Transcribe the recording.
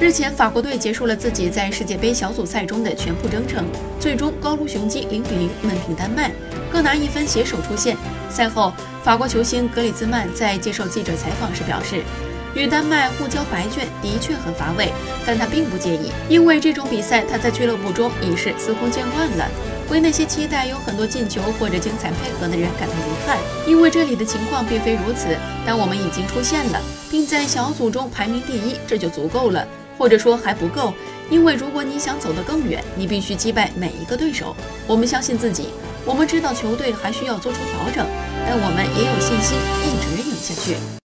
日前，法国队结束了自己在世界杯小组赛中的全部征程，最终高卢雄鸡零比零闷平丹麦，各拿一分，携手出线。赛后，法国球星格里兹曼在接受记者采访时表示，与丹麦互交白卷的确很乏味，但他并不介意，因为这种比赛他在俱乐部中已是司空见惯了。为那些期待有很多进球或者精彩配合的人感到遗憾，因为这里的情况并非如此。但我们已经出现了，并在小组中排名第一，这就足够了。或者说还不够，因为如果你想走得更远，你必须击败每一个对手。我们相信自己，我们知道球队还需要做出调整，但我们也有信心一直赢下去。